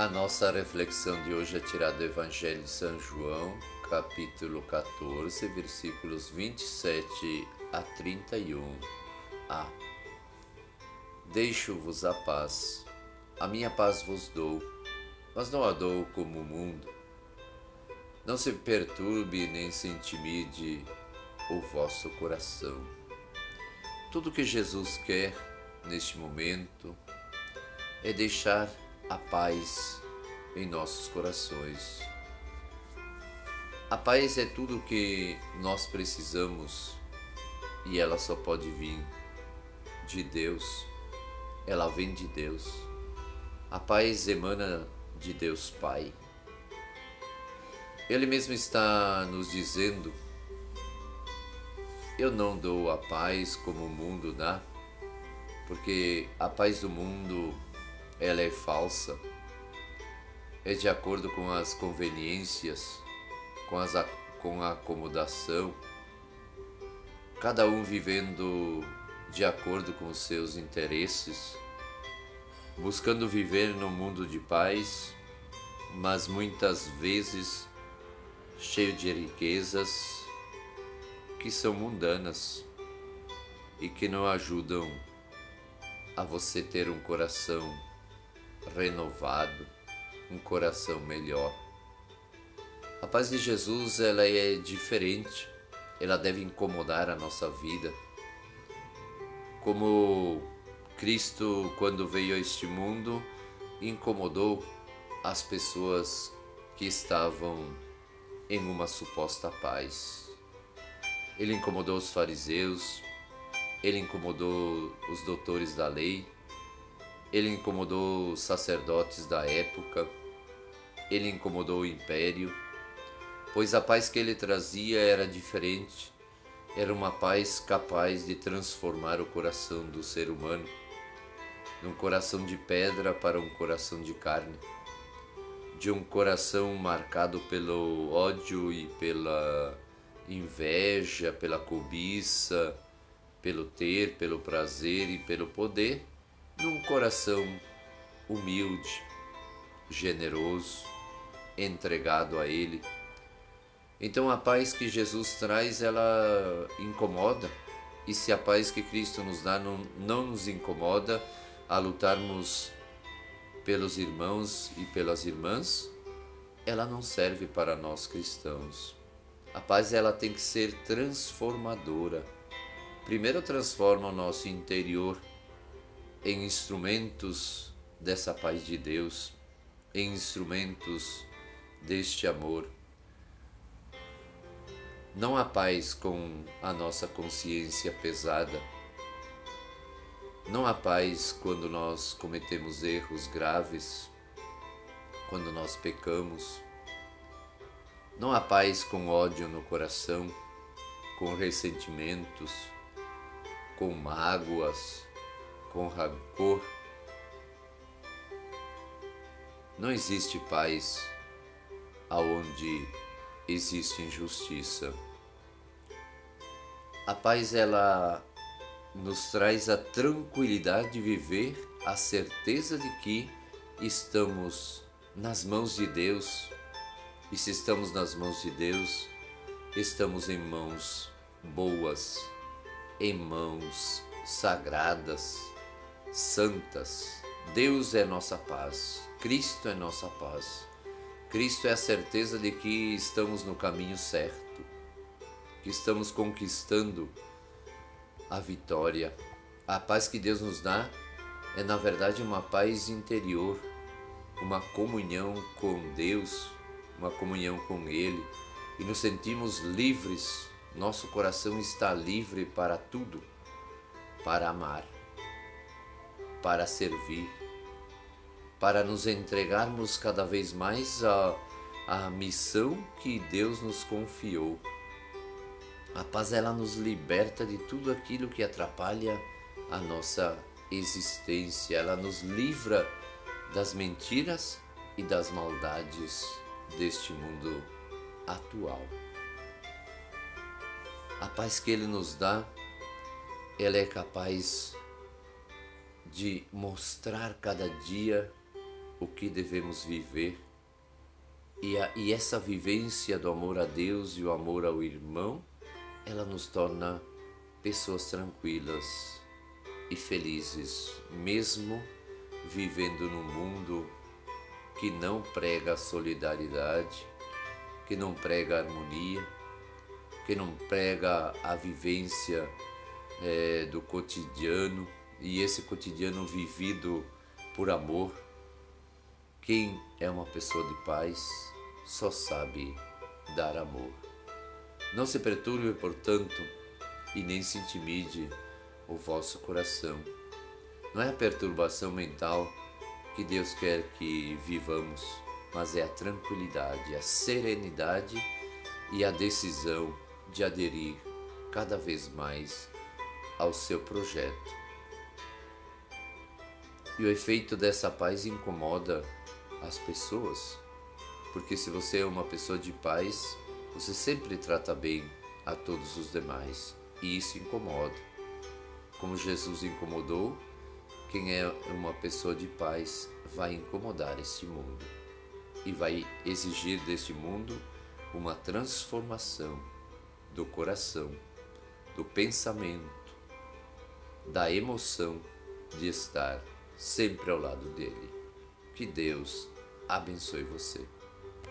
A nossa reflexão de hoje é tirada do Evangelho de São João, capítulo 14, versículos 27 a 31. A. Deixo-vos a paz, a minha paz vos dou, mas não a dou como o mundo. Não se perturbe nem se intimide o vosso coração. Tudo que Jesus quer neste momento é deixar a paz em nossos corações. A paz é tudo que nós precisamos e ela só pode vir de Deus. Ela vem de Deus. A paz emana de Deus Pai. Ele mesmo está nos dizendo: Eu não dou a paz como o mundo dá, porque a paz do mundo ela é falsa, é de acordo com as conveniências, com, as, com a acomodação, cada um vivendo de acordo com os seus interesses, buscando viver num mundo de paz, mas muitas vezes cheio de riquezas que são mundanas e que não ajudam a você ter um coração renovado, um coração melhor. A paz de Jesus ela é diferente, ela deve incomodar a nossa vida. Como Cristo, quando veio a este mundo, incomodou as pessoas que estavam em uma suposta paz. Ele incomodou os fariseus, ele incomodou os doutores da lei, ele incomodou os sacerdotes da época, ele incomodou o império, pois a paz que ele trazia era diferente, era uma paz capaz de transformar o coração do ser humano num coração de pedra para um coração de carne, de um coração marcado pelo ódio e pela inveja, pela cobiça, pelo ter, pelo prazer e pelo poder num coração humilde, generoso, entregado a Ele. Então a paz que Jesus traz, ela incomoda, e se a paz que Cristo nos dá não, não nos incomoda a lutarmos pelos irmãos e pelas irmãs, ela não serve para nós cristãos. A paz ela tem que ser transformadora. Primeiro transforma o nosso interior em instrumentos dessa paz de Deus, em instrumentos deste amor. Não há paz com a nossa consciência pesada. Não há paz quando nós cometemos erros graves, quando nós pecamos. Não há paz com ódio no coração, com ressentimentos, com mágoas, com rancor. Não existe paz aonde existe injustiça. A paz ela nos traz a tranquilidade de viver a certeza de que estamos nas mãos de Deus. E se estamos nas mãos de Deus, estamos em mãos boas, em mãos sagradas santas. Deus é nossa paz, Cristo é nossa paz. Cristo é a certeza de que estamos no caminho certo, que estamos conquistando a vitória. A paz que Deus nos dá é, na verdade, uma paz interior, uma comunhão com Deus, uma comunhão com Ele, e nos sentimos livres, nosso coração está livre para tudo, para amar para servir, para nos entregarmos cada vez mais à, à missão que Deus nos confiou. A paz ela nos liberta de tudo aquilo que atrapalha a nossa existência, ela nos livra das mentiras e das maldades deste mundo atual. A paz que ele nos dá, ela é capaz de mostrar cada dia o que devemos viver. E, a, e essa vivência do amor a Deus e o amor ao irmão, ela nos torna pessoas tranquilas e felizes, mesmo vivendo num mundo que não prega solidariedade, que não prega harmonia, que não prega a vivência é, do cotidiano e esse cotidiano vivido por amor. Quem é uma pessoa de paz só sabe dar amor. Não se perturbe, portanto, e nem se intimide o vosso coração. Não é a perturbação mental que Deus quer que vivamos, mas é a tranquilidade, a serenidade e a decisão de aderir cada vez mais ao seu projeto. E o efeito dessa paz incomoda as pessoas, porque se você é uma pessoa de paz, você sempre trata bem a todos os demais, e isso incomoda. Como Jesus incomodou, quem é uma pessoa de paz vai incomodar este mundo. E vai exigir deste mundo uma transformação do coração, do pensamento, da emoção de estar sempre ao lado dele. Que Deus abençoe você.